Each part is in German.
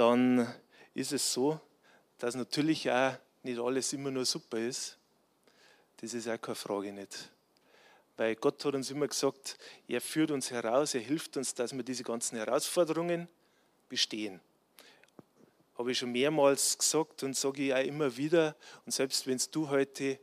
dann ist es so, dass natürlich auch nicht alles immer nur super ist. Das ist auch keine Frage nicht. Weil Gott hat uns immer gesagt, er führt uns heraus, er hilft uns, dass wir diese ganzen Herausforderungen bestehen. Habe ich schon mehrmals gesagt und sage ich auch immer wieder. Und selbst wenn du heute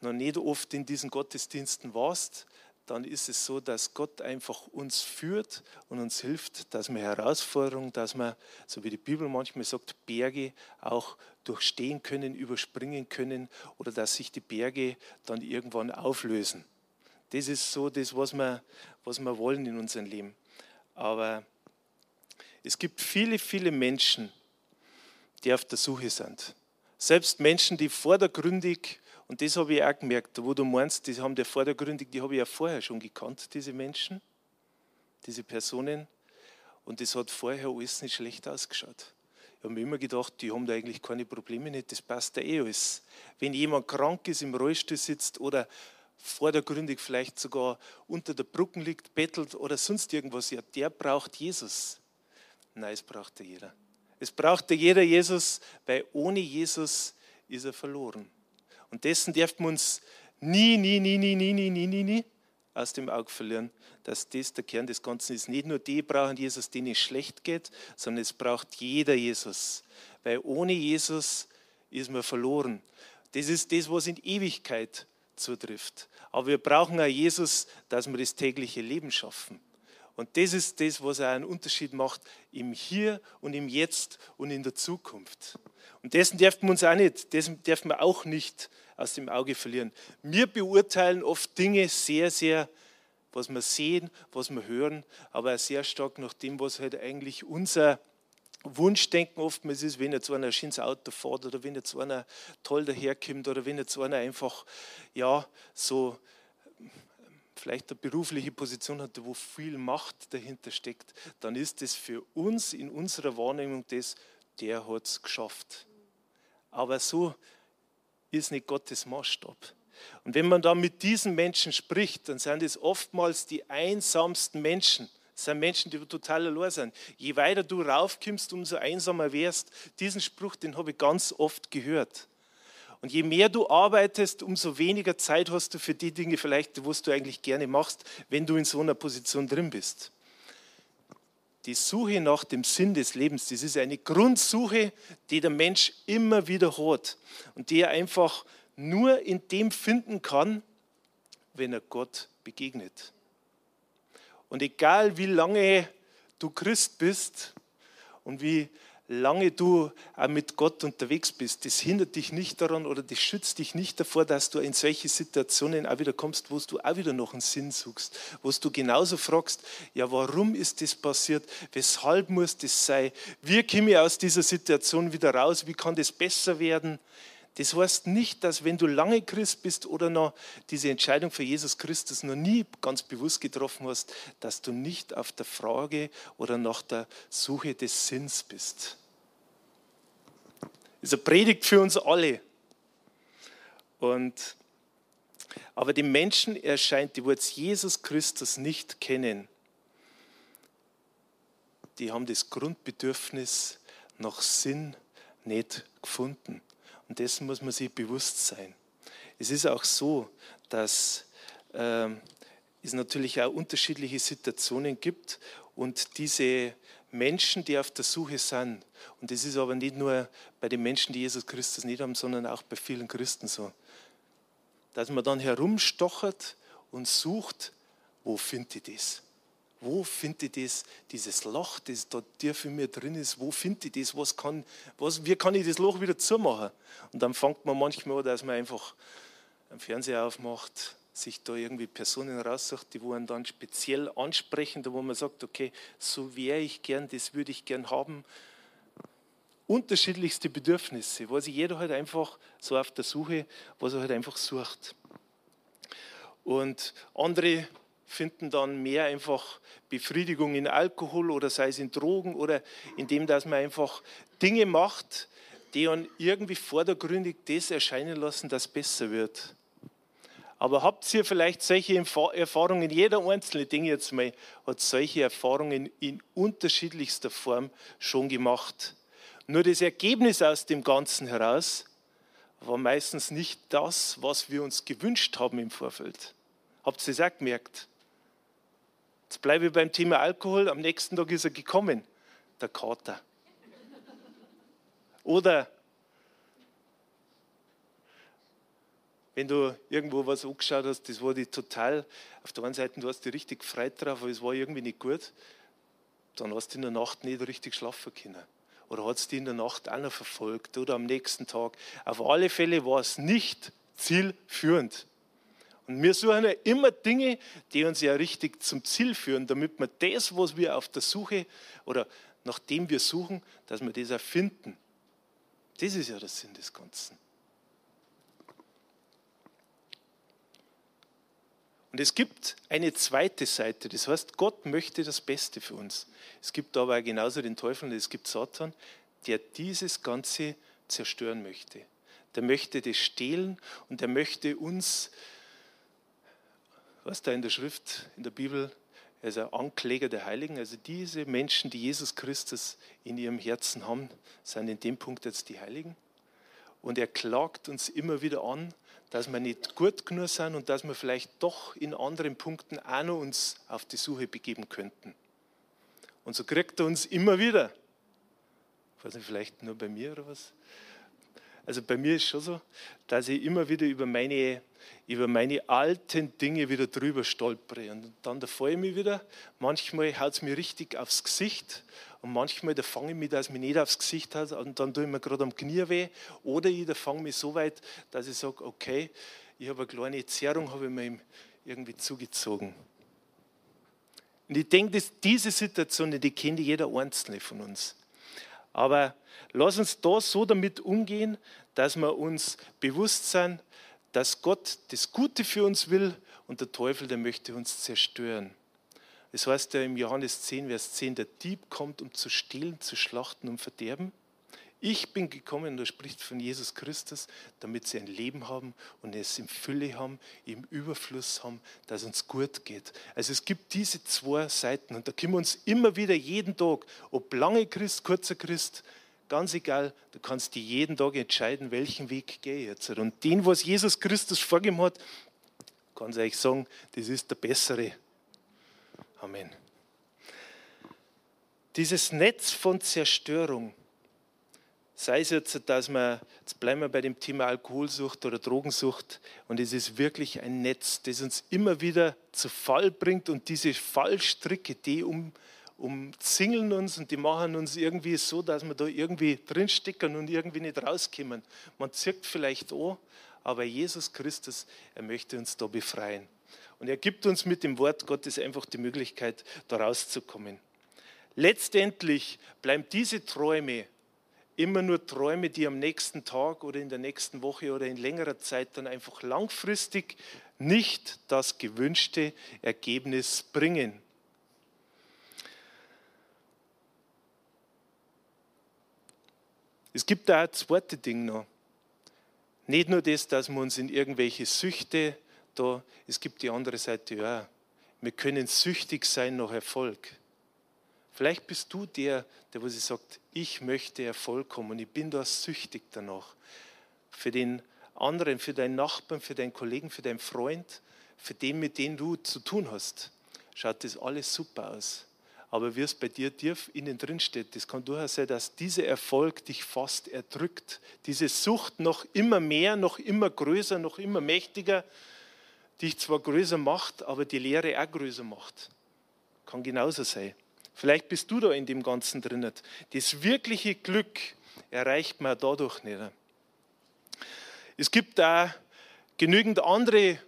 noch nicht oft in diesen Gottesdiensten warst, dann ist es so, dass Gott einfach uns führt und uns hilft, dass wir Herausforderungen, dass wir, so wie die Bibel manchmal sagt, Berge auch durchstehen können, überspringen können oder dass sich die Berge dann irgendwann auflösen. Das ist so das, was wir, was wir wollen in unserem Leben. Aber es gibt viele, viele Menschen, die auf der Suche sind. Selbst Menschen, die vordergründig und das habe ich auch gemerkt, wo du meinst, die haben der vordergründig, die habe ich ja vorher schon gekannt, diese Menschen, diese Personen. Und das hat vorher alles nicht schlecht ausgeschaut. Ich habe mir immer gedacht, die haben da eigentlich keine Probleme nicht, das passt da eh alles. Wenn jemand krank ist, im Rollstuhl sitzt oder vordergründig vielleicht sogar unter der Brücke liegt, bettelt oder sonst irgendwas, ja, der braucht Jesus. Nein, es braucht ja jeder. Es braucht ja jeder Jesus, weil ohne Jesus ist er verloren. Und dessen dürfen wir uns nie, nie, nie, nie, nie, nie, nie, nie, nie aus dem Auge verlieren, dass das der Kern des Ganzen ist. Nicht nur die brauchen Jesus, denen es schlecht geht, sondern es braucht jeder Jesus. Weil ohne Jesus ist man verloren. Das ist das, was in Ewigkeit zutrifft. Aber wir brauchen auch Jesus, dass wir das tägliche Leben schaffen. Und das ist das, was auch einen Unterschied macht im Hier und im Jetzt und in der Zukunft. Und dessen dürfen wir uns auch nicht, dessen dürfen wir auch nicht aus dem Auge verlieren. Wir beurteilen oft Dinge sehr, sehr, was wir sehen, was wir hören, aber sehr stark nach dem, was halt eigentlich unser Wunschdenken oftmals ist, wenn jetzt einer ein schönes Auto fährt oder wenn jetzt einer toll daherkommt oder wenn jetzt einer einfach, ja, so vielleicht eine berufliche Position hat, wo viel Macht dahinter steckt, dann ist es für uns in unserer Wahrnehmung das, der hat es geschafft. Aber so ist nicht Gottes Maßstab. Und wenn man da mit diesen Menschen spricht, dann sind es oftmals die einsamsten Menschen. Das sind Menschen, die total allein sind. Je weiter du raufkommst, umso einsamer wärst. Diesen Spruch, den habe ich ganz oft gehört. Und je mehr du arbeitest, umso weniger Zeit hast du für die Dinge vielleicht, was du eigentlich gerne machst, wenn du in so einer Position drin bist. Die Suche nach dem Sinn des Lebens, das ist eine Grundsuche, die der Mensch immer wieder hat und die er einfach nur in dem finden kann, wenn er Gott begegnet. Und egal wie lange du Christ bist und wie lange du auch mit Gott unterwegs bist, das hindert dich nicht daran oder das schützt dich nicht davor, dass du in solche Situationen auch wieder kommst, wo du auch wieder noch einen Sinn suchst, wo du genauso fragst, ja, warum ist das passiert? Weshalb muss das sein? Wie komme ich aus dieser Situation wieder raus? Wie kann das besser werden? Das heißt nicht, dass wenn du lange Christ bist oder noch diese Entscheidung für Jesus Christus noch nie ganz bewusst getroffen hast, dass du nicht auf der Frage oder nach der Suche des Sinns bist. Das ist eine Predigt für uns alle. Und, aber den Menschen erscheint, die jetzt Jesus Christus nicht kennen, die haben das Grundbedürfnis nach Sinn nicht gefunden. Und dessen muss man sich bewusst sein. Es ist auch so, dass äh, es natürlich auch unterschiedliche Situationen gibt und diese Menschen, die auf der Suche sind, und das ist aber nicht nur bei den Menschen, die Jesus Christus nicht haben, sondern auch bei vielen Christen so, dass man dann herumstochert und sucht, wo finde ich das? Wo finde ich das, dieses Loch, das da tief in mir drin ist? Wo finde ich das? Was kann, was, wie kann ich das Loch wieder zumachen? Und dann fängt man manchmal an, dass man einfach einen Fernseher aufmacht, sich da irgendwie Personen raussucht, die einen dann speziell ansprechen, wo man sagt, okay, so wäre ich gern, das würde ich gern haben. unterschiedlichste Bedürfnisse, wo sich jeder halt einfach so auf der Suche, was er halt einfach sucht. Und andere finden dann mehr einfach Befriedigung in Alkohol oder sei es in Drogen oder indem, dass man einfach Dinge macht, die dann irgendwie vordergründig das erscheinen lassen, dass es besser wird. Aber habt ihr vielleicht solche Erfahrungen, jeder einzelne Ding jetzt mal hat solche Erfahrungen in unterschiedlichster Form schon gemacht. Nur das Ergebnis aus dem Ganzen heraus war meistens nicht das, was wir uns gewünscht haben im Vorfeld. Habt ihr das auch gemerkt? Jetzt bleibe ich beim Thema Alkohol. Am nächsten Tag ist er gekommen, der Kater. Oder wenn du irgendwo was angeschaut hast, das war die total, auf der einen Seite, du hast dich richtig frei drauf, aber es war irgendwie nicht gut, dann hast du in der Nacht nicht richtig schlafen können. Oder hat es dich in der Nacht auch noch verfolgt oder am nächsten Tag. Auf alle Fälle war es nicht zielführend. Und wir suchen ja immer Dinge, die uns ja richtig zum Ziel führen, damit wir das, was wir auf der Suche oder nachdem wir suchen, dass wir das erfinden. Das ist ja der Sinn des Ganzen. Und es gibt eine zweite Seite, das heißt, Gott möchte das Beste für uns. Es gibt aber genauso den Teufel und es gibt Satan, der dieses Ganze zerstören möchte. Der möchte das stehlen und der möchte uns was da in der Schrift, in der Bibel, er ist ein Ankläger der Heiligen. Also diese Menschen, die Jesus Christus in ihrem Herzen haben, sind in dem Punkt jetzt die Heiligen. Und er klagt uns immer wieder an, dass wir nicht gut genug sind und dass wir vielleicht doch in anderen Punkten auch noch uns auf die Suche begeben könnten. Und so kriegt er uns immer wieder, ich weiß nicht, vielleicht nur bei mir oder was, also bei mir ist schon so, dass ich immer wieder über meine, über meine alten Dinge wieder drüber stolpere. Und dann da freue ich mich wieder. Manchmal haut es mir richtig aufs Gesicht. Und manchmal da fange ich mich, dass es mich nicht aufs Gesicht hat. Und dann tue ich mir gerade am Knie weh. Oder ich fange mich so weit, dass ich sage, okay, ich habe eine kleine Zerrung, habe ich mir irgendwie zugezogen. Und ich denke, dass diese Situation, die kennt jeder Einzelne von uns. Aber lass uns da so damit umgehen, dass wir uns bewusst sind, dass Gott das Gute für uns will und der Teufel, der möchte uns zerstören. Das heißt ja im Johannes 10, Vers 10, der Dieb kommt, um zu stehlen, zu schlachten und verderben. Ich bin gekommen, und er spricht von Jesus Christus, damit sie ein Leben haben und es in Fülle haben, im Überfluss haben, dass uns gut geht. Also es gibt diese zwei Seiten und da können wir uns immer wieder jeden Tag, ob lange Christ, kurzer Christ, ganz egal, du kannst dir jeden Tag entscheiden, welchen Weg gehe ich jetzt. Und den, was Jesus Christus vorgegeben hat, kann ich euch sagen, das ist der bessere. Amen. Dieses Netz von Zerstörung, Sei es jetzt, dass man, jetzt bleiben wir bei dem Thema Alkoholsucht oder Drogensucht, und es ist wirklich ein Netz, das uns immer wieder zu Fall bringt und diese Fallstricke, die um, umzingeln uns und die machen uns irgendwie so, dass wir da irgendwie drinstecken und irgendwie nicht rauskommen. Man zirkt vielleicht an, aber Jesus Christus, er möchte uns da befreien. Und er gibt uns mit dem Wort Gottes einfach die Möglichkeit, da rauszukommen. Letztendlich bleiben diese Träume immer nur Träume, die am nächsten Tag oder in der nächsten Woche oder in längerer Zeit dann einfach langfristig nicht das gewünschte Ergebnis bringen. Es gibt da ein zweites Ding noch. Nicht nur das, dass wir uns in irgendwelche Süchte da, es gibt die andere Seite, ja, wir können süchtig sein nach Erfolg. Vielleicht bist du der, der wo sie sagt, ich möchte Erfolg kommen und ich bin da süchtig danach. Für den anderen, für deinen Nachbarn, für deinen Kollegen, für deinen Freund, für den, mit dem du zu tun hast, schaut das alles super aus. Aber wie es bei dir tief innen drin steht, das kann durchaus sein, dass dieser Erfolg dich fast erdrückt. Diese Sucht noch immer mehr, noch immer größer, noch immer mächtiger, dich zwar größer macht, aber die Lehre auch größer macht. Kann genauso sein. Vielleicht bist du da in dem Ganzen drin. Das wirkliche Glück erreicht man dadurch nicht. Es gibt da genügend andere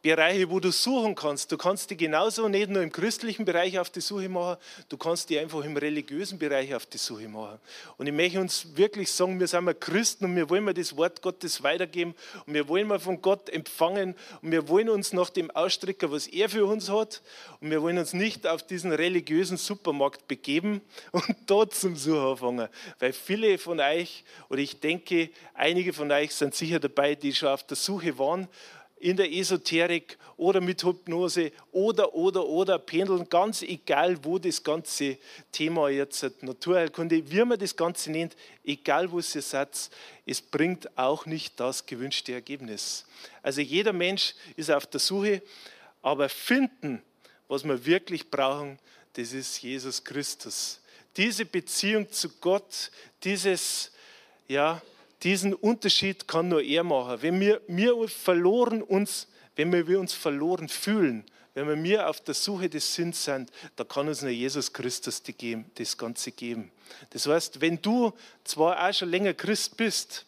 Bereiche, wo du suchen kannst. Du kannst die genauso nicht nur im christlichen Bereich auf die Suche machen, du kannst die einfach im religiösen Bereich auf die Suche machen. Und ich möchte uns wirklich sagen, wir sind mal Christen und wir wollen mal das Wort Gottes weitergeben und wir wollen mal von Gott empfangen und wir wollen uns nach dem ausstrecken, was er für uns hat und wir wollen uns nicht auf diesen religiösen Supermarkt begeben und dort zum Suchen anfangen. Weil viele von euch, oder ich denke, einige von euch sind sicher dabei, die schon auf der Suche waren in der Esoterik oder mit Hypnose oder, oder, oder pendeln, ganz egal, wo das ganze Thema jetzt Naturheilkunde, wie man das Ganze nennt, egal wo es ihr seid, es bringt auch nicht das gewünschte Ergebnis. Also jeder Mensch ist auf der Suche, aber finden, was wir wirklich brauchen, das ist Jesus Christus. Diese Beziehung zu Gott, dieses, ja, diesen Unterschied kann nur er machen. Wenn wir, wir verloren uns, wenn wir uns verloren fühlen, wenn wir auf der Suche des Sinns sind, da kann uns nur Jesus Christus das Ganze geben. Das heißt, wenn du zwar auch schon länger Christ bist,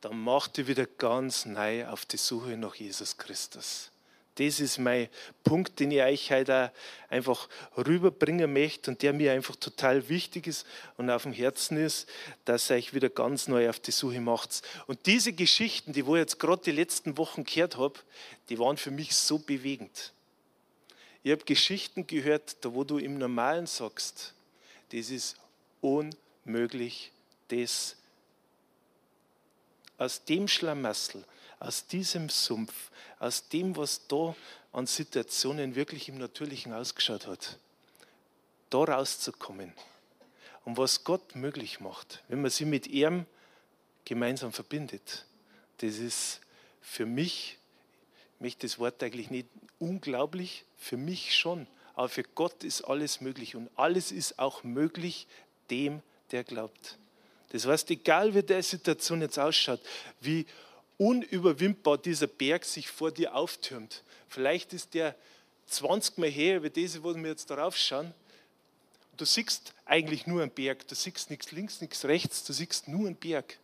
dann mach dich wieder ganz neu auf die Suche nach Jesus Christus. Das ist mein Punkt, den ich euch heute einfach rüberbringen möchte und der mir einfach total wichtig ist und auf dem Herzen ist, dass ihr euch wieder ganz neu auf die Suche macht. Und diese Geschichten, die ich jetzt gerade die letzten Wochen gehört habe, die waren für mich so bewegend. Ich habe Geschichten gehört, da wo du im Normalen sagst, das ist unmöglich, das aus dem Schlamassel, aus diesem Sumpf, aus dem, was da an Situationen wirklich im Natürlichen ausgeschaut hat, da rauszukommen. Und was Gott möglich macht, wenn man sie mit ihm gemeinsam verbindet, das ist für mich, ich möchte das Wort eigentlich nicht unglaublich, für mich schon, aber für Gott ist alles möglich und alles ist auch möglich dem, der glaubt. Das heißt, egal wie der Situation jetzt ausschaut, wie unüberwindbar dieser Berg sich vor dir auftürmt. Vielleicht ist der 20 Mal her wie diese, wo wir jetzt darauf schauen. Du siehst eigentlich nur einen Berg, du siehst nichts links, nichts rechts, du siehst nur einen Berg.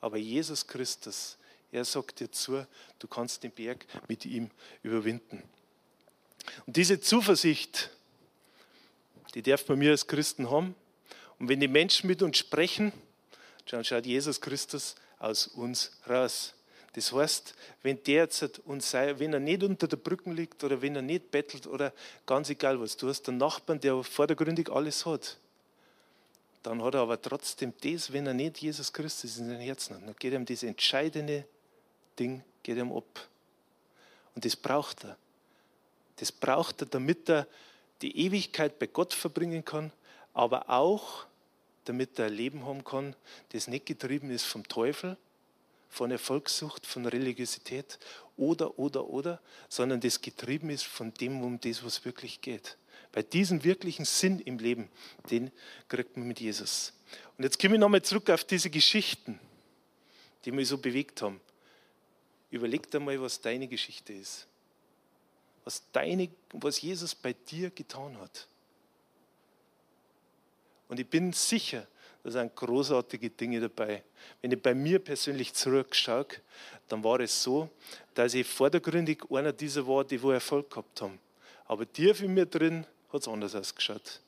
Aber Jesus Christus, er sagt dir zu, du kannst den Berg mit ihm überwinden. Und diese Zuversicht, die darf man mir als Christen haben. Und wenn die Menschen mit uns sprechen, dann schaut Jesus Christus aus uns raus. Das heißt, wenn der jetzt uns sei, wenn er nicht unter der Brücke liegt oder wenn er nicht bettelt oder ganz egal was, du hast einen Nachbarn, der vordergründig alles hat, dann hat er aber trotzdem das, wenn er nicht Jesus Christus in seinem Herzen hat. Dann geht ihm das entscheidende Ding geht ihm ab. Und das braucht er. Das braucht er, damit er die Ewigkeit bei Gott verbringen kann, aber auch, damit er ein Leben haben kann, das nicht getrieben ist vom Teufel, von Erfolgssucht, von Religiosität oder, oder, oder, sondern das getrieben ist von dem, um das, was wirklich geht. Bei diesem wirklichen Sinn im Leben, den kriegt man mit Jesus. Und jetzt komme ich nochmal zurück auf diese Geschichten, die mich so bewegt haben. Überleg dir mal, was deine Geschichte ist. Was, deine, was Jesus bei dir getan hat. Und ich bin sicher, da sind großartige Dinge dabei. Wenn ich bei mir persönlich zurückschaue, dann war es so, dass ich vordergründig einer dieser war, die wo Erfolg gehabt haben. Aber tief in mir drin hat es anders ausgeschaut.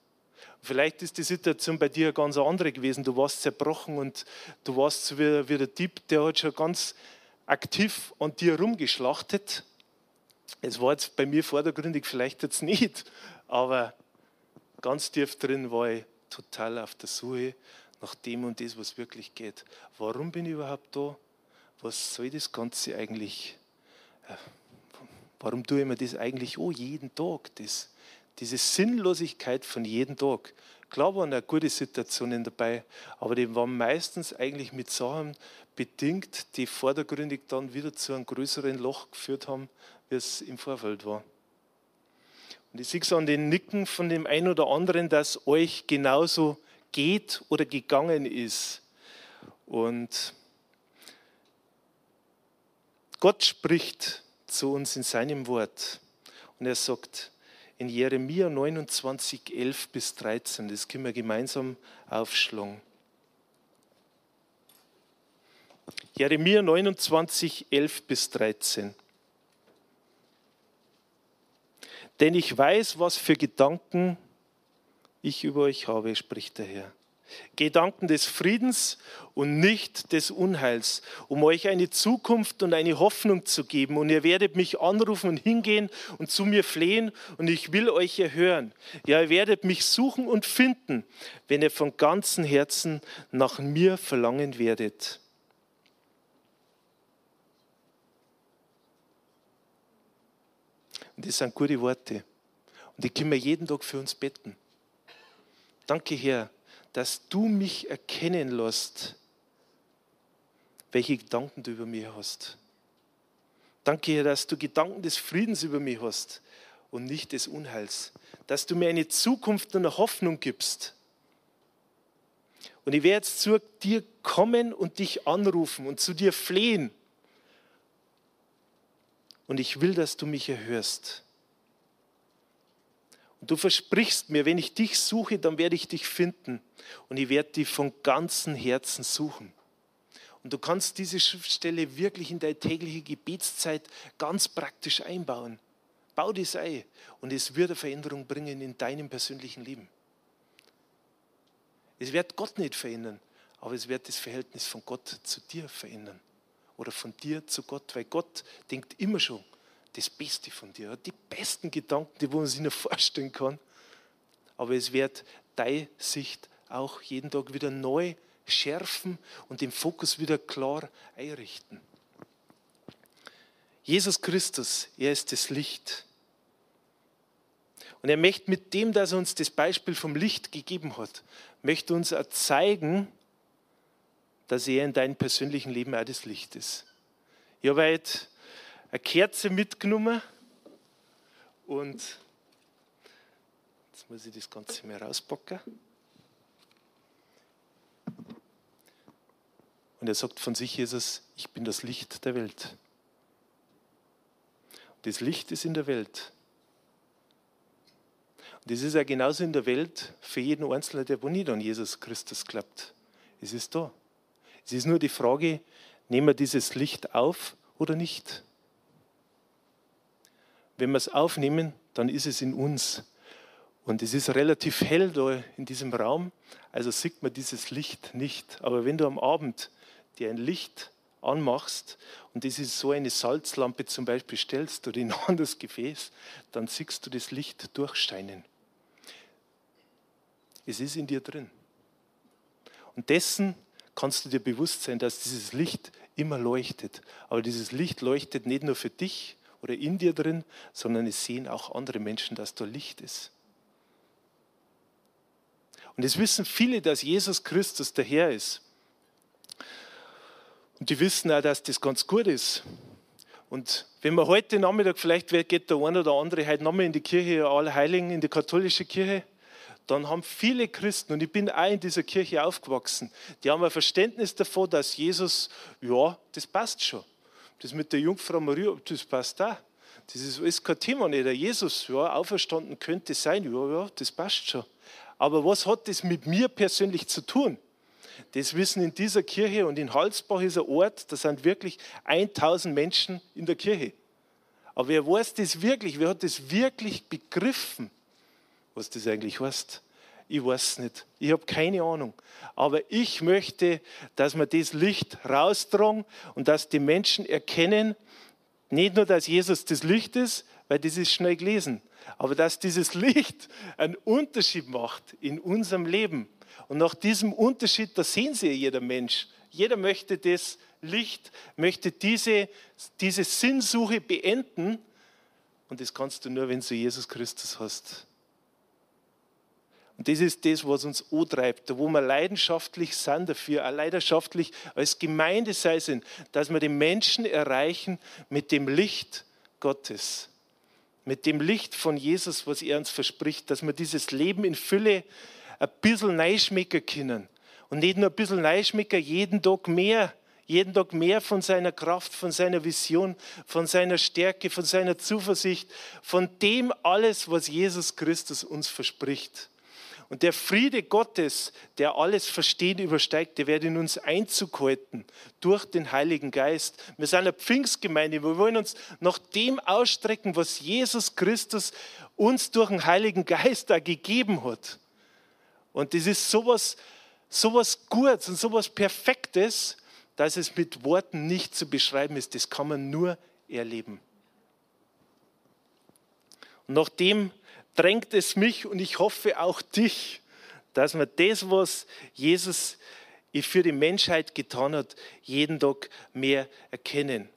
Vielleicht ist die Situation bei dir eine ganz andere gewesen. Du warst zerbrochen und du warst so wie, wie der Typ, der hat schon ganz aktiv an dir rumgeschlachtet. Es war jetzt bei mir vordergründig vielleicht jetzt nicht, aber ganz tief drin war ich total auf der Suche nach dem und das, was wirklich geht. Warum bin ich überhaupt da? Was soll das Ganze eigentlich? Äh, warum tue ich mir das eigentlich oh, jeden Tag? Das, diese Sinnlosigkeit von jedem Tag. Klar waren auch gute Situationen dabei, aber die waren meistens eigentlich mit Sachen bedingt, die vordergründig dann wieder zu einem größeren Loch geführt haben, wie es im Vorfeld war. Und ich sehe es an den Nicken von dem einen oder anderen, dass euch genauso geht oder gegangen ist. Und Gott spricht zu uns in seinem Wort. Und er sagt in Jeremia 29, 11 bis 13, das können wir gemeinsam aufschlagen. Jeremia 29, 11 bis 13. Denn ich weiß, was für Gedanken ich über euch habe, spricht der Herr. Gedanken des Friedens und nicht des Unheils, um euch eine Zukunft und eine Hoffnung zu geben. Und ihr werdet mich anrufen und hingehen und zu mir flehen und ich will euch erhören. Ja, ihr werdet mich suchen und finden, wenn ihr von ganzem Herzen nach mir verlangen werdet. Und das sind gute Worte. Und die können wir jeden Tag für uns beten. Danke, Herr, dass du mich erkennen lässt, welche Gedanken du über mich hast. Danke, Herr, dass du Gedanken des Friedens über mich hast und nicht des Unheils. Dass du mir eine Zukunft und eine Hoffnung gibst. Und ich werde jetzt zu dir kommen und dich anrufen und zu dir flehen. Und ich will, dass du mich erhörst. Und du versprichst mir, wenn ich dich suche, dann werde ich dich finden. Und ich werde dich von ganzem Herzen suchen. Und du kannst diese Schriftstelle wirklich in deine tägliche Gebetszeit ganz praktisch einbauen. Bau das ein und es wird eine Veränderung bringen in deinem persönlichen Leben. Es wird Gott nicht verändern, aber es wird das Verhältnis von Gott zu dir verändern. Oder von dir zu Gott, weil Gott denkt immer schon das Beste von dir, die besten Gedanken, die man sich nur vorstellen kann. Aber es wird deine Sicht auch jeden Tag wieder neu schärfen und den Fokus wieder klar einrichten. Jesus Christus, er ist das Licht. Und er möchte mit dem, dass er uns das Beispiel vom Licht gegeben hat, möchte uns zeigen, dass er in deinem persönlichen Leben auch das Licht ist. Ich habe heute eine Kerze mitgenommen und jetzt muss ich das Ganze mal rauspacken. Und er sagt von sich, Jesus, ich bin das Licht der Welt. Das Licht ist in der Welt. Und das ist ja genauso in der Welt für jeden Einzelnen, der nicht an Jesus Christus glaubt. Es ist da. Es ist nur die Frage, nehmen wir dieses Licht auf oder nicht? Wenn wir es aufnehmen, dann ist es in uns. Und es ist relativ hell da in diesem Raum, also sieht man dieses Licht nicht. Aber wenn du am Abend dir ein Licht anmachst und das ist so eine Salzlampe zum Beispiel stellst oder in ein anderes Gefäß, dann siehst du das Licht durchscheinen. Es ist in dir drin. Und dessen kannst du dir bewusst sein, dass dieses Licht immer leuchtet. Aber dieses Licht leuchtet nicht nur für dich, oder in dir drin, sondern es sehen auch andere Menschen, dass da Licht ist. Und es wissen viele, dass Jesus Christus der Herr ist. Und die wissen auch, dass das ganz gut ist. Und wenn man heute Nachmittag, vielleicht geht der eine oder andere heute nochmal in die Kirche, alle Heiligen, in die katholische Kirche, dann haben viele Christen, und ich bin auch in dieser Kirche aufgewachsen, die haben ein Verständnis davon, dass Jesus, ja, das passt schon. Das mit der Jungfrau Maria, das passt da. Das ist, ist kein Thema nicht. Der Jesus, ja, auferstanden könnte sein, ja, ja, das passt schon. Aber was hat das mit mir persönlich zu tun? Das wissen in dieser Kirche und in Halsbach ist ein Ort, da sind wirklich 1000 Menschen in der Kirche. Aber wer weiß das wirklich? Wer hat das wirklich begriffen, was das eigentlich heißt? Ich weiß es nicht. Ich habe keine Ahnung. Aber ich möchte, dass wir das Licht raustragen und dass die Menschen erkennen, nicht nur, dass Jesus das Licht ist, weil das ist schnell gelesen, aber dass dieses Licht einen Unterschied macht in unserem Leben. Und nach diesem Unterschied, da sehen Sie jeder Mensch. Jeder möchte das Licht, möchte diese, diese Sinnsuche beenden. Und das kannst du nur, wenn du Jesus Christus hast. Und das ist das, was uns antreibt, wo wir leidenschaftlich sind dafür, auch leidenschaftlich als Gemeinde sei sind, dass wir den Menschen erreichen mit dem Licht Gottes, mit dem Licht von Jesus, was er uns verspricht, dass wir dieses Leben in Fülle ein bisschen neischmecken können. Und nicht nur ein bisschen neischmecken, jeden Tag mehr, jeden Tag mehr von seiner Kraft, von seiner Vision, von seiner Stärke, von seiner Zuversicht, von dem alles, was Jesus Christus uns verspricht. Und der Friede Gottes, der alles Verstehen übersteigt, der wird in uns Einzug halten durch den Heiligen Geist. Wir sind eine Pfingstgemeinde. Wir wollen uns nach dem ausstrecken, was Jesus Christus uns durch den Heiligen Geist da gegeben hat. Und das ist sowas, sowas Gutes und sowas Perfektes, dass es mit Worten nicht zu beschreiben ist. Das kann man nur erleben. Und nachdem drängt es mich und ich hoffe auch dich, dass wir das, was Jesus für die Menschheit getan hat, jeden Tag mehr erkennen.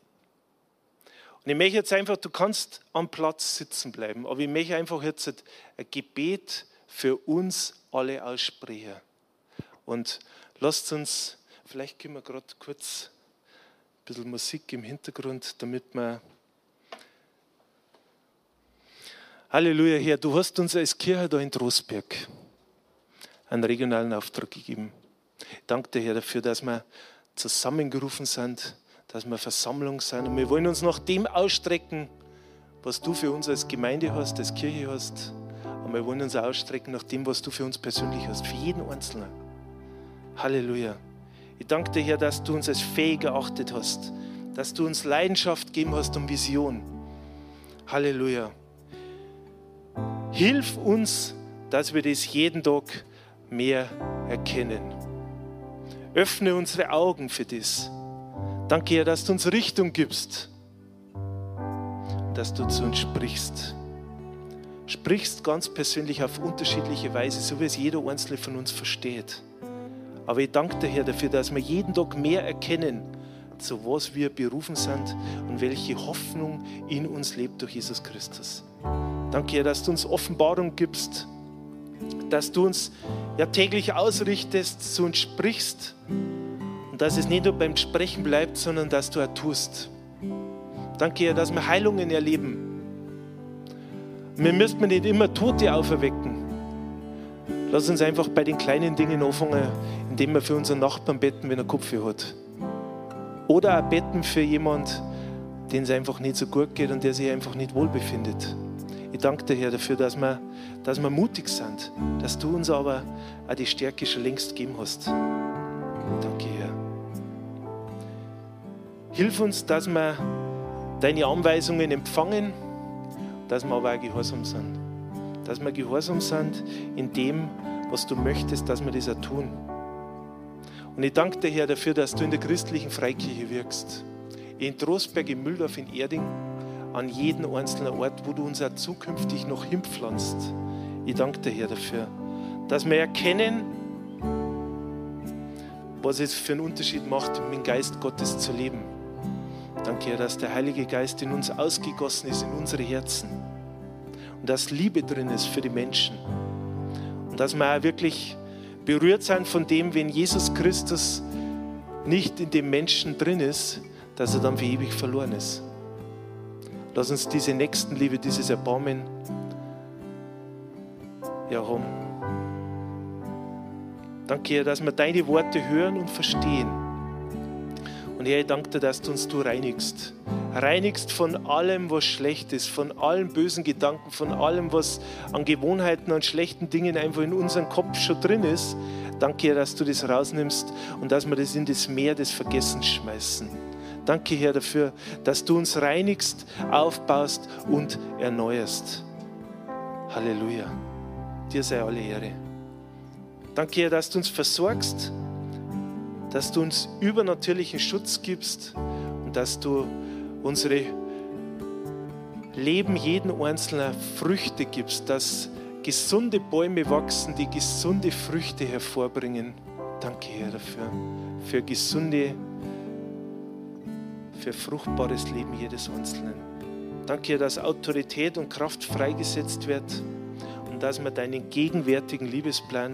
Und ich möchte jetzt einfach, du kannst am Platz sitzen bleiben, aber ich möchte einfach jetzt ein Gebet für uns alle aussprechen. Und lasst uns, vielleicht können wir gerade kurz ein bisschen Musik im Hintergrund, damit wir. Halleluja, Herr, du hast uns als Kirche da in Trostberg einen regionalen Auftrag gegeben. Ich danke dir, Herr, dafür, dass wir zusammengerufen sind, dass wir Versammlung sind. Und wir wollen uns nach dem ausstrecken, was du für uns als Gemeinde hast, als Kirche hast. Und wir wollen uns ausstrecken nach dem, was du für uns persönlich hast, für jeden Einzelnen. Halleluja. Ich danke dir, Herr, dass du uns als fähig erachtet hast, dass du uns Leidenschaft gegeben hast und Vision. Halleluja. Hilf uns, dass wir das jeden Tag mehr erkennen. Öffne unsere Augen für das. Danke, Herr, dass du uns Richtung gibst, dass du zu uns sprichst. Sprichst ganz persönlich auf unterschiedliche Weise, so wie es jeder Einzelne von uns versteht. Aber ich danke dir, Herr, dafür, dass wir jeden Tag mehr erkennen, zu was wir berufen sind und welche Hoffnung in uns lebt durch Jesus Christus. Danke, dass du uns Offenbarung gibst, dass du uns ja täglich ausrichtest, zu uns sprichst und dass es nicht nur beim Sprechen bleibt, sondern dass du auch tust. Danke, dass wir Heilungen erleben. Wir müssen nicht immer Tote auferwecken. Lass uns einfach bei den kleinen Dingen anfangen, indem wir für unseren Nachbarn betten, wenn er Kopfweh hat. Oder auch betten für jemanden, den es einfach nicht so gut geht und der sich einfach nicht wohl befindet. Ich danke dir, Herr, dafür, dass wir, dass wir mutig sind, dass du uns aber auch die Stärke schon längst gegeben hast. Danke, Herr. Hilf uns, dass wir deine Anweisungen empfangen, dass wir aber auch gehorsam sind. Dass wir gehorsam sind in dem, was du möchtest, dass wir das auch tun. Und ich danke dir, Herr, dafür, dass du in der christlichen Freikirche wirkst. In Trostberg, in Mühldorf, in Erding, an jeden einzelnen Ort, wo du uns auch zukünftig noch hinpflanzt. Ich danke dir, Herr, dafür, dass wir erkennen, was es für einen Unterschied macht, mit dem Geist Gottes zu leben. Danke, Herr, dass der Heilige Geist in uns ausgegossen ist, in unsere Herzen. Und dass Liebe drin ist für die Menschen. Und dass wir auch wirklich berührt sind von dem, wenn Jesus Christus nicht in dem Menschen drin ist, dass er dann für ewig verloren ist. Lass uns diese Nächstenliebe, dieses Erbarmen haben. Danke, Herr, dass wir deine Worte hören und verstehen. Und Herr, ich danke dir, dass du uns du reinigst. Reinigst von allem, was schlecht ist, von allen bösen Gedanken, von allem, was an Gewohnheiten, an schlechten Dingen einfach in unserem Kopf schon drin ist. Danke, Herr, dass du das rausnimmst und dass wir das in das Meer des Vergessens schmeißen. Danke, Herr, dafür, dass du uns reinigst, aufbaust und erneuerst. Halleluja. Dir sei alle Ehre. Danke, Herr, dass du uns versorgst dass du uns übernatürlichen Schutz gibst und dass du unsere Leben jeden Einzelnen Früchte gibst, dass gesunde Bäume wachsen, die gesunde Früchte hervorbringen. Danke, Herr, dafür. Für gesunde, für fruchtbares Leben jedes Einzelnen. Danke, dass Autorität und Kraft freigesetzt wird und dass wir deinen gegenwärtigen Liebesplan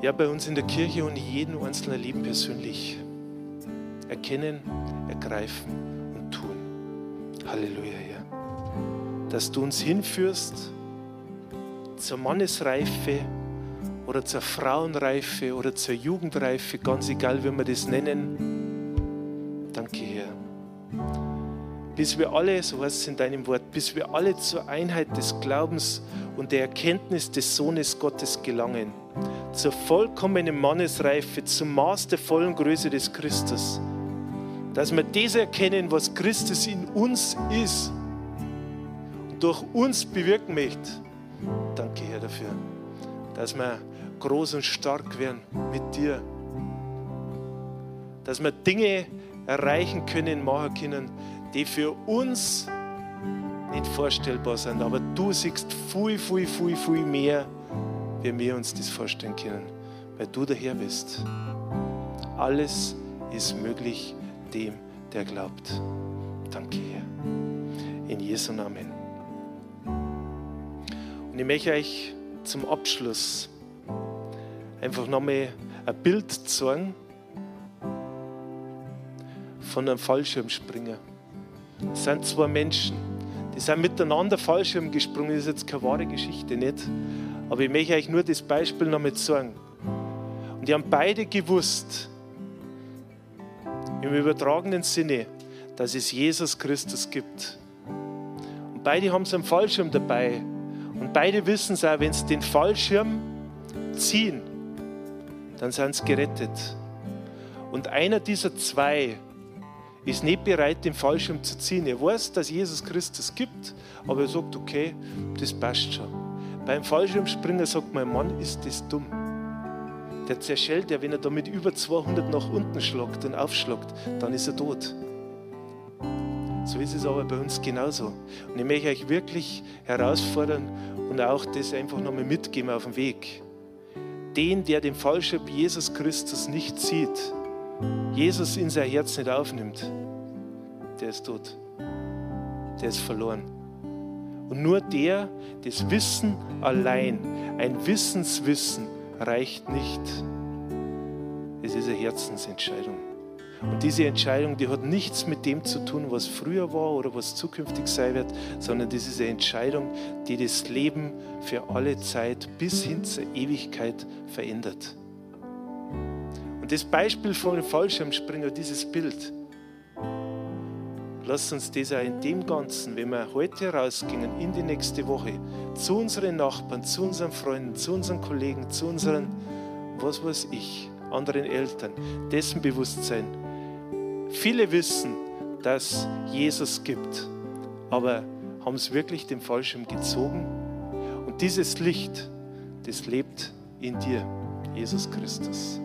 ja, bei uns in der Kirche und in jedem einzelnen Leben persönlich erkennen, ergreifen und tun. Halleluja, Herr. Dass du uns hinführst zur Mannesreife oder zur Frauenreife oder zur Jugendreife, ganz egal, wie wir das nennen. Danke, Herr. Bis wir alle, so heißt es in deinem Wort, bis wir alle zur Einheit des Glaubens und der Erkenntnis des Sohnes Gottes gelangen zur vollkommenen Mannesreife, zum Maß der vollen Größe des Christus. Dass wir das erkennen, was Christus in uns ist durch uns bewirken möchte. Danke, Herr, dafür, dass wir groß und stark werden mit dir. Dass wir Dinge erreichen können, machen können, die für uns nicht vorstellbar sind. Aber du siehst viel, viel, viel, viel mehr, wie wir uns das vorstellen können, weil du der Herr bist. Alles ist möglich dem, der glaubt. Danke, Herr. In Jesu Namen. Und ich möchte euch zum Abschluss einfach nochmal ein Bild zeigen von einem Fallschirmspringer. Das sind zwei Menschen, die sind miteinander Fallschirm gesprungen. Das ist jetzt keine wahre Geschichte, nicht? Aber ich möchte euch nur das Beispiel nochmal zeigen. Und die haben beide gewusst, im übertragenen Sinne, dass es Jesus Christus gibt. Und beide haben so einen Fallschirm dabei. Und beide wissen es auch, wenn sie den Fallschirm ziehen, dann sind sie gerettet. Und einer dieser zwei ist nicht bereit, den Fallschirm zu ziehen. Er weiß, dass Jesus Christus gibt, aber er sagt, okay, das passt schon. Beim Fallschirmspringer sagt mein Mann, ist das dumm. Der zerschellt ja, wenn er da mit über 200 nach unten schlagt und aufschlagt, dann ist er tot. So ist es aber bei uns genauso. Und ich möchte euch wirklich herausfordern und auch das einfach nochmal mitgeben auf dem Weg. Den, der den Fallschirm Jesus Christus nicht sieht, Jesus in sein Herz nicht aufnimmt, der ist tot. Der ist verloren. Und nur der, das Wissen allein, ein Wissenswissen reicht nicht. Es ist eine Herzensentscheidung. Und diese Entscheidung, die hat nichts mit dem zu tun, was früher war oder was zukünftig sein wird, sondern das ist eine Entscheidung, die das Leben für alle Zeit bis hin zur Ewigkeit verändert. Und das Beispiel von dem Fallschirmspringer, dieses Bild, lasst uns das auch in dem Ganzen, wenn wir heute rausgingen, in die nächste Woche, zu unseren Nachbarn, zu unseren Freunden, zu unseren Kollegen, zu unseren, was weiß ich, anderen Eltern, dessen Bewusstsein. Viele wissen, dass Jesus gibt, aber haben es wirklich den Fallschirm gezogen? Und dieses Licht, das lebt in dir, Jesus Christus.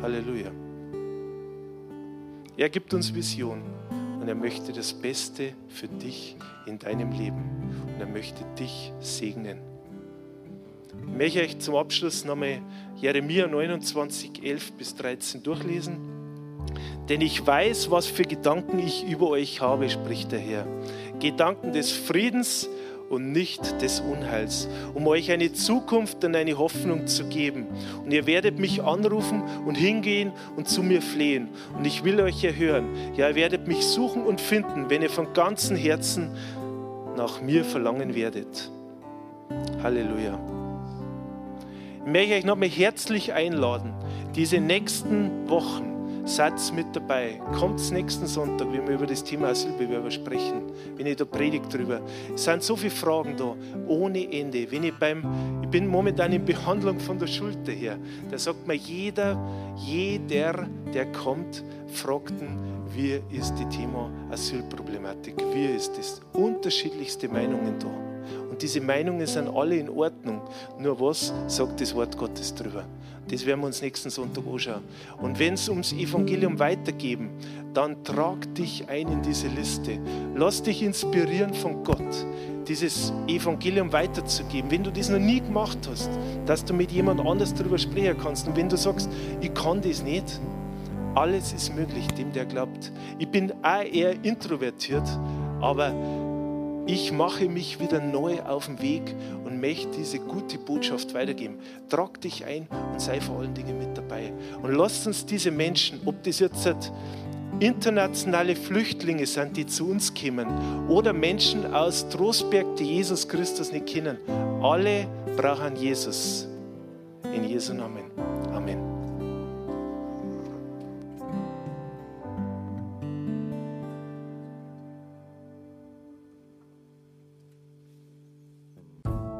Halleluja. Er gibt uns Vision und er möchte das Beste für dich in deinem Leben und er möchte dich segnen. Ich möchte euch zum Abschluss nochmal Jeremia 29, 11 bis 13 durchlesen. Denn ich weiß, was für Gedanken ich über euch habe, spricht der Herr. Gedanken des Friedens und nicht des Unheils, um euch eine Zukunft und eine Hoffnung zu geben. Und ihr werdet mich anrufen und hingehen und zu mir flehen. Und ich will euch erhören. Ja, ihr werdet mich suchen und finden, wenn ihr von ganzem Herzen nach mir verlangen werdet. Halleluja. Ich möchte euch nochmal herzlich einladen, diese nächsten Wochen Seid mit dabei. Kommt nächsten Sonntag, wenn wir über das Thema Asylbewerber sprechen. Wenn ich da predigt drüber. Es sind so viele Fragen da, ohne Ende. Wenn ich beim, ich bin momentan in Behandlung von der Schulter her. Da sagt mir jeder, jeder, der kommt, fragt wie ist das Thema Asylproblematik? Wie ist das? Unterschiedlichste Meinungen da. Und diese Meinungen sind alle in Ordnung. Nur was sagt das Wort Gottes drüber? Das werden wir uns nächsten Sonntag anschauen. Und wenn es ums Evangelium weitergeben, dann trag dich ein in diese Liste. Lass dich inspirieren von Gott, dieses Evangelium weiterzugeben. Wenn du das noch nie gemacht hast, dass du mit jemand anders darüber sprechen kannst. Und wenn du sagst, ich kann das nicht, alles ist möglich, dem der glaubt. Ich bin auch eher introvertiert, aber ich mache mich wieder neu auf den Weg und möchte diese gute Botschaft weitergeben. Trag dich ein und sei vor allen Dingen mit dabei. Und lasst uns diese Menschen, ob das jetzt internationale Flüchtlinge sind, die zu uns kommen, oder Menschen aus Trostberg, die Jesus Christus nicht kennen, alle brauchen Jesus. In Jesu Namen. Amen.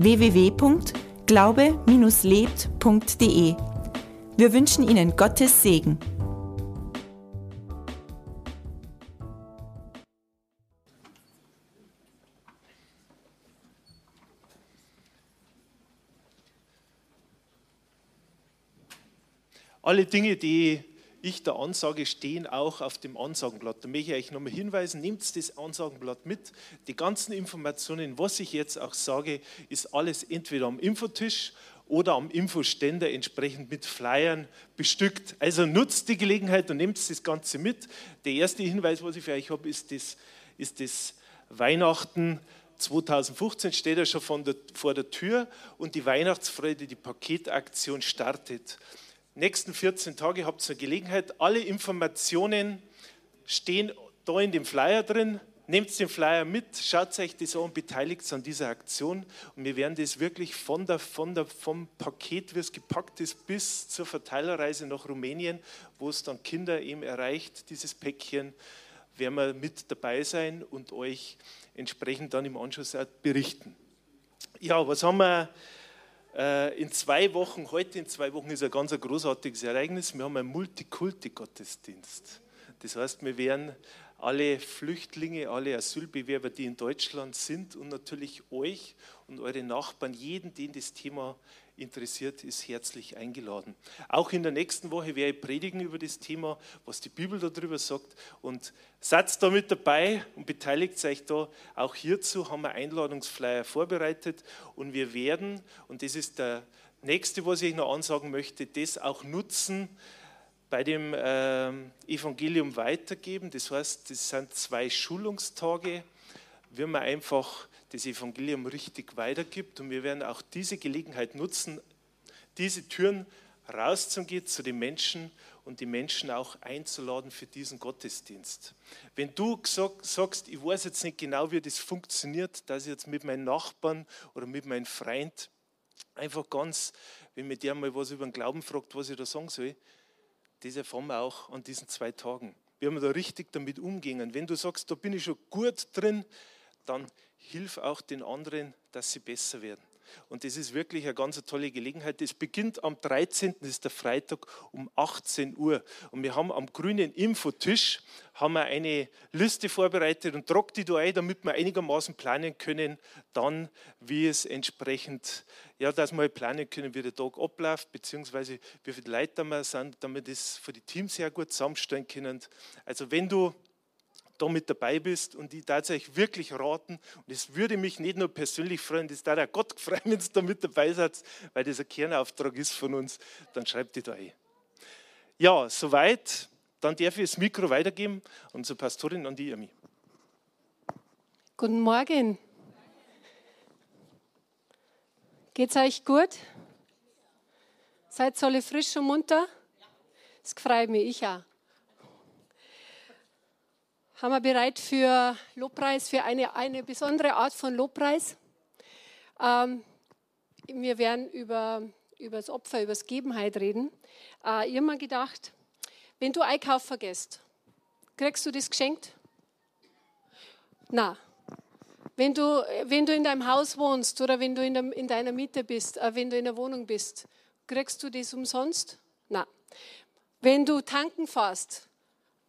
www.glaube-lebt.de. Wir wünschen Ihnen Gottes Segen. Alle Dinge, die ich da ansage, stehen auch auf dem Ansagenblatt. Da möchte ich euch nochmal hinweisen, nehmt das Ansagenblatt mit. Die ganzen Informationen, was ich jetzt auch sage, ist alles entweder am Infotisch oder am Infoständer entsprechend mit Flyern bestückt. Also nutzt die Gelegenheit und nehmt das Ganze mit. Der erste Hinweis, was ich für euch habe, ist das, ist das Weihnachten 2015 steht er schon der, vor der Tür und die Weihnachtsfreude, die Paketaktion startet nächsten 14 Tage habt ihr eine Gelegenheit. Alle Informationen stehen da in dem Flyer drin. Nehmt den Flyer mit, schaut euch das an beteiligt an dieser Aktion. Und wir werden das wirklich von der, von der, vom Paket, wie es gepackt ist, bis zur Verteilerreise nach Rumänien, wo es dann Kinder eben erreicht, dieses Päckchen, werden wir mit dabei sein und euch entsprechend dann im Anschluss auch berichten. Ja, was haben wir? Äh, in zwei Wochen, heute in zwei Wochen ist ein ganz großartiges Ereignis. Wir haben einen Multikulti-Gottesdienst. Das heißt, wir werden alle Flüchtlinge, alle Asylbewerber, die in Deutschland sind und natürlich euch und eure Nachbarn, jeden, den das Thema interessiert, ist herzlich eingeladen. Auch in der nächsten Woche werde ich predigen über das Thema, was die Bibel darüber sagt. Und seid da mit dabei und beteiligt euch da. Auch hierzu haben wir Einladungsflyer vorbereitet und wir werden, und das ist der nächste, was ich noch ansagen möchte, das auch nutzen, bei dem äh, Evangelium weitergeben. Das heißt, das sind zwei Schulungstage, wie man einfach das Evangelium richtig weitergibt. Und wir werden auch diese Gelegenheit nutzen, diese Türen rauszugehen zu den Menschen und die Menschen auch einzuladen für diesen Gottesdienst. Wenn du sagst, ich weiß jetzt nicht genau, wie das funktioniert, dass ich jetzt mit meinen Nachbarn oder mit meinem Freund einfach ganz, wenn mir der mal was über den Glauben fragt, was ich da sagen soll, das erfahren wir auch an diesen zwei Tagen. Wie wir da richtig damit umgehen. Wenn du sagst, da bin ich schon gut drin, dann hilf auch den anderen, dass sie besser werden. Und das ist wirklich eine ganz tolle Gelegenheit. Das beginnt am 13., das ist der Freitag um 18 Uhr. Und wir haben am grünen Infotisch haben wir eine Liste vorbereitet und tragt die da ein, damit wir einigermaßen planen können, dann wie es entsprechend, ja, dass wir planen können, wie der Tag abläuft, beziehungsweise wie viele Leute wir sind, damit wir das für die Teams sehr gut zusammenstellen können. Also wenn du da mit dabei bist und ich tatsächlich wirklich raten. Und es würde mich nicht nur persönlich freuen, das da der Gott freuen, wenn du da mit dabei seid, weil das ein Kernauftrag ist von uns, dann schreibt die da ein. Ja, soweit. Dann darf ich das Mikro weitergeben an unsere Pastorin, an die Irmi. Guten Morgen. Geht's euch gut? Seid ihr alle frisch und munter? Das freut mich, ich auch haben wir bereit für Lobpreis, für eine, eine besondere Art von Lobpreis. Ähm, wir werden über, über das Opfer, über das Gebenheit reden. Äh, ich habe mir gedacht, wenn du Einkauf vergisst, Kriegst du das geschenkt? Na, wenn du, wenn du in deinem Haus wohnst oder wenn du in, der, in deiner Miete bist, äh, wenn du in der Wohnung bist, kriegst du das umsonst? Na. Wenn du tanken fährst,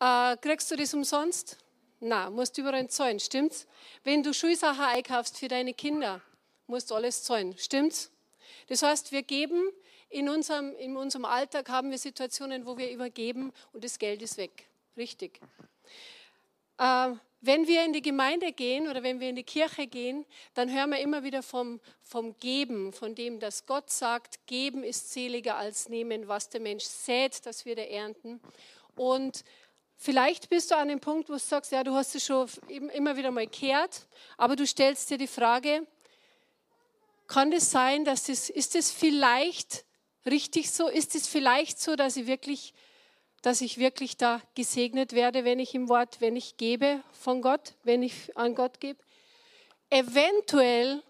äh, kriegst du das umsonst? Na, musst du überall zahlen, stimmt's? Wenn du Schulsachen einkaufst für deine Kinder, musst du alles zahlen, stimmt's? Das heißt, wir geben in unserem, in unserem Alltag haben wir Situationen, wo wir übergeben und das Geld ist weg. Richtig. Äh, wenn wir in die Gemeinde gehen oder wenn wir in die Kirche gehen, dann hören wir immer wieder vom, vom Geben, von dem, dass Gott sagt, geben ist seliger als nehmen, was der Mensch sät, das wir ernten. Und vielleicht bist du an dem Punkt, wo du sagst, ja, du hast es schon immer wieder mal gehört, aber du stellst dir die Frage, kann es das sein, dass das, ist es vielleicht richtig so? Ist es vielleicht so, dass ich wirklich dass ich wirklich da gesegnet werde, wenn ich im Wort, wenn ich gebe von Gott, wenn ich an Gott gebe. Eventuell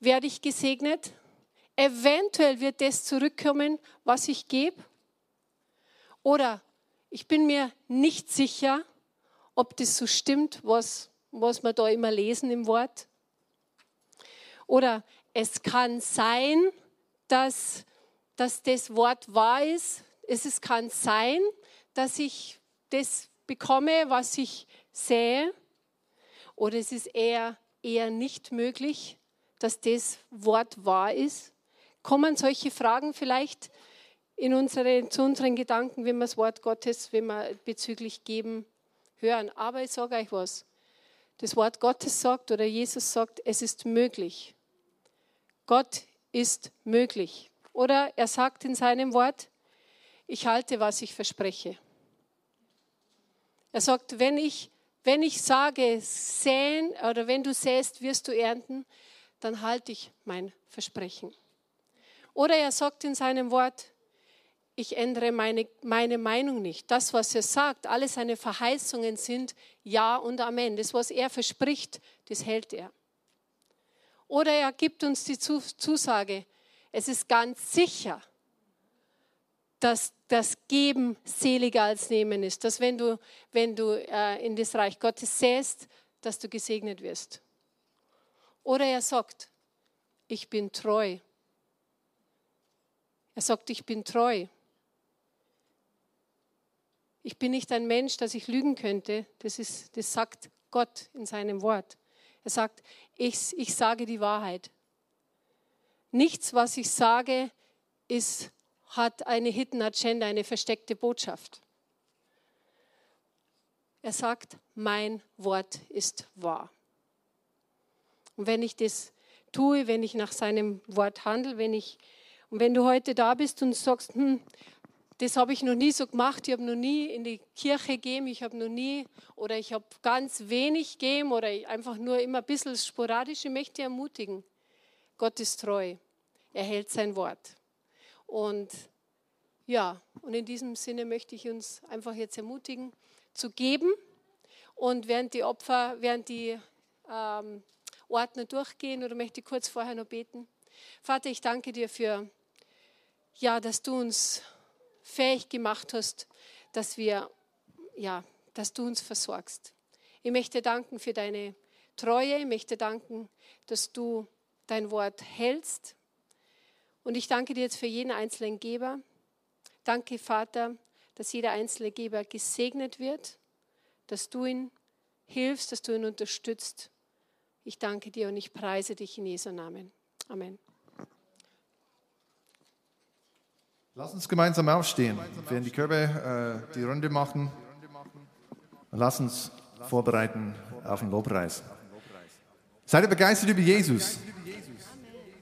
werde ich gesegnet. Eventuell wird das zurückkommen, was ich gebe. Oder ich bin mir nicht sicher, ob das so stimmt, was, was wir da immer lesen im Wort. Oder es kann sein, dass, dass das Wort wahr ist. Es ist, kann sein, dass ich das bekomme, was ich sehe? Oder es ist eher, eher nicht möglich, dass das Wort wahr ist? Kommen solche Fragen vielleicht in unsere, zu unseren Gedanken, wenn wir das Wort Gottes, wenn wir bezüglich geben, hören? Aber ich sage euch was. Das Wort Gottes sagt oder Jesus sagt, es ist möglich. Gott ist möglich. Oder er sagt in seinem Wort, ich halte, was ich verspreche. Er sagt, wenn ich, wenn ich sage, säen oder wenn du säst, wirst du ernten, dann halte ich mein Versprechen. Oder er sagt in seinem Wort, ich ändere meine, meine Meinung nicht. Das, was er sagt, alle seine Verheißungen sind Ja und Amen. Das, was er verspricht, das hält er. Oder er gibt uns die Zusage, es ist ganz sicher, dass das Geben seliger als Nehmen ist. Dass wenn du, wenn du äh, in das Reich Gottes säst, dass du gesegnet wirst. Oder er sagt, ich bin treu. Er sagt, ich bin treu. Ich bin nicht ein Mensch, dass ich lügen könnte. Das, ist, das sagt Gott in seinem Wort. Er sagt, ich, ich sage die Wahrheit. Nichts, was ich sage, ist hat eine Hidden Agenda, eine versteckte Botschaft. Er sagt, mein Wort ist wahr. Und wenn ich das tue, wenn ich nach seinem Wort handle, wenn ich, und wenn du heute da bist und sagst, hm, das habe ich noch nie so gemacht, ich habe noch nie in die Kirche gegeben, ich habe noch nie oder ich habe ganz wenig gegeben oder einfach nur immer ein bisschen sporadisch, ich möchte ermutigen. Gott ist treu, er hält sein Wort. Und ja, und in diesem Sinne möchte ich uns einfach jetzt ermutigen, zu geben. Und während die Opfer, während die ähm, Ordner durchgehen, oder möchte ich kurz vorher noch beten. Vater, ich danke dir für, ja, dass du uns fähig gemacht hast, dass wir, ja, dass du uns versorgst. Ich möchte danken für deine Treue. Ich möchte danken, dass du dein Wort hältst. Und ich danke dir jetzt für jeden einzelnen Geber. Danke, Vater, dass jeder einzelne Geber gesegnet wird, dass du ihn hilfst, dass du ihn unterstützt. Ich danke dir und ich preise dich in Jesu Namen. Amen. Lass uns gemeinsam aufstehen. Werden die Körbe äh, die Runde machen. Lass uns vorbereiten auf den Lobpreis. Seid ihr begeistert über Jesus?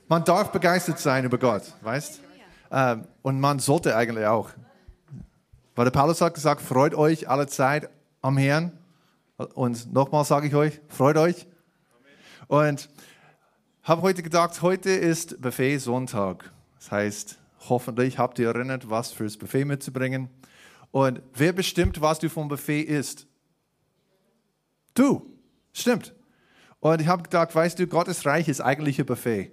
Man darf begeistert sein über Gott, weißt? Ähm, und man sollte eigentlich auch. Weil der Paulus hat gesagt, freut euch alle Zeit am Herrn. Und nochmal sage ich euch, freut euch. Und habe heute gedacht, heute ist Buffet Sonntag. Das heißt, hoffentlich habt ihr erinnert, was fürs Buffet mitzubringen. Und wer bestimmt, was du vom Buffet isst? Du. Stimmt. Und ich habe gedacht, weißt du, Gottes Reich ist eigentlich ein Buffet.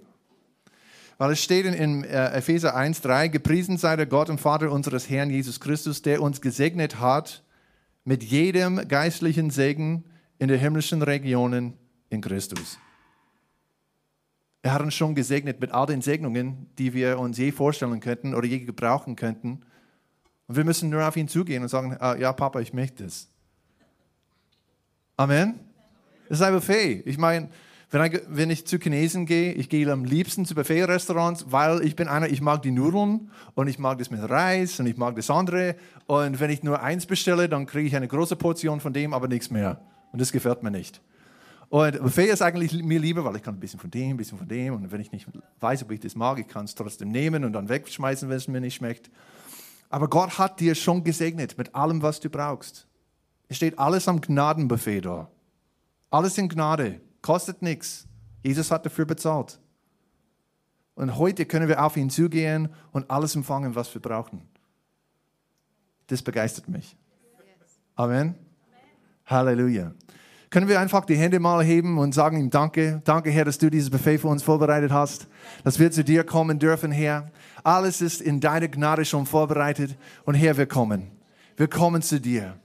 Weil es steht in äh, Epheser 1,3, gepriesen sei der Gott und Vater unseres Herrn Jesus Christus, der uns gesegnet hat mit jedem geistlichen Segen in den himmlischen Regionen in Christus. Er hat uns schon gesegnet mit all den Segnungen, die wir uns je vorstellen könnten oder je gebrauchen könnten. Und wir müssen nur auf ihn zugehen und sagen, ah, ja Papa, ich möchte es. Amen. Das ist ein Buffet. Ich meine, wenn ich zu Chinesen gehe, ich gehe am liebsten zu Buffet-Restaurants, weil ich bin einer, ich mag die Nudeln und ich mag das mit Reis und ich mag das andere. Und wenn ich nur eins bestelle, dann kriege ich eine große Portion von dem, aber nichts mehr. Und das gefällt mir nicht. Und Buffet ist eigentlich mir lieber, weil ich kann ein bisschen von dem, ein bisschen von dem. Und wenn ich nicht weiß, ob ich das mag, ich kann es trotzdem nehmen und dann wegschmeißen, wenn es mir nicht schmeckt. Aber Gott hat dir schon gesegnet mit allem, was du brauchst. Es steht alles am Gnadenbuffet da. Alles in Gnade. Kostet nichts. Jesus hat dafür bezahlt. Und heute können wir auf ihn zugehen und alles empfangen, was wir brauchen. Das begeistert mich. Amen. Halleluja. Können wir einfach die Hände mal heben und sagen ihm Danke. Danke, Herr, dass du dieses Buffet für uns vorbereitet hast, dass wir zu dir kommen dürfen, Herr. Alles ist in deiner Gnade schon vorbereitet und Herr, wir kommen. Wir kommen zu dir.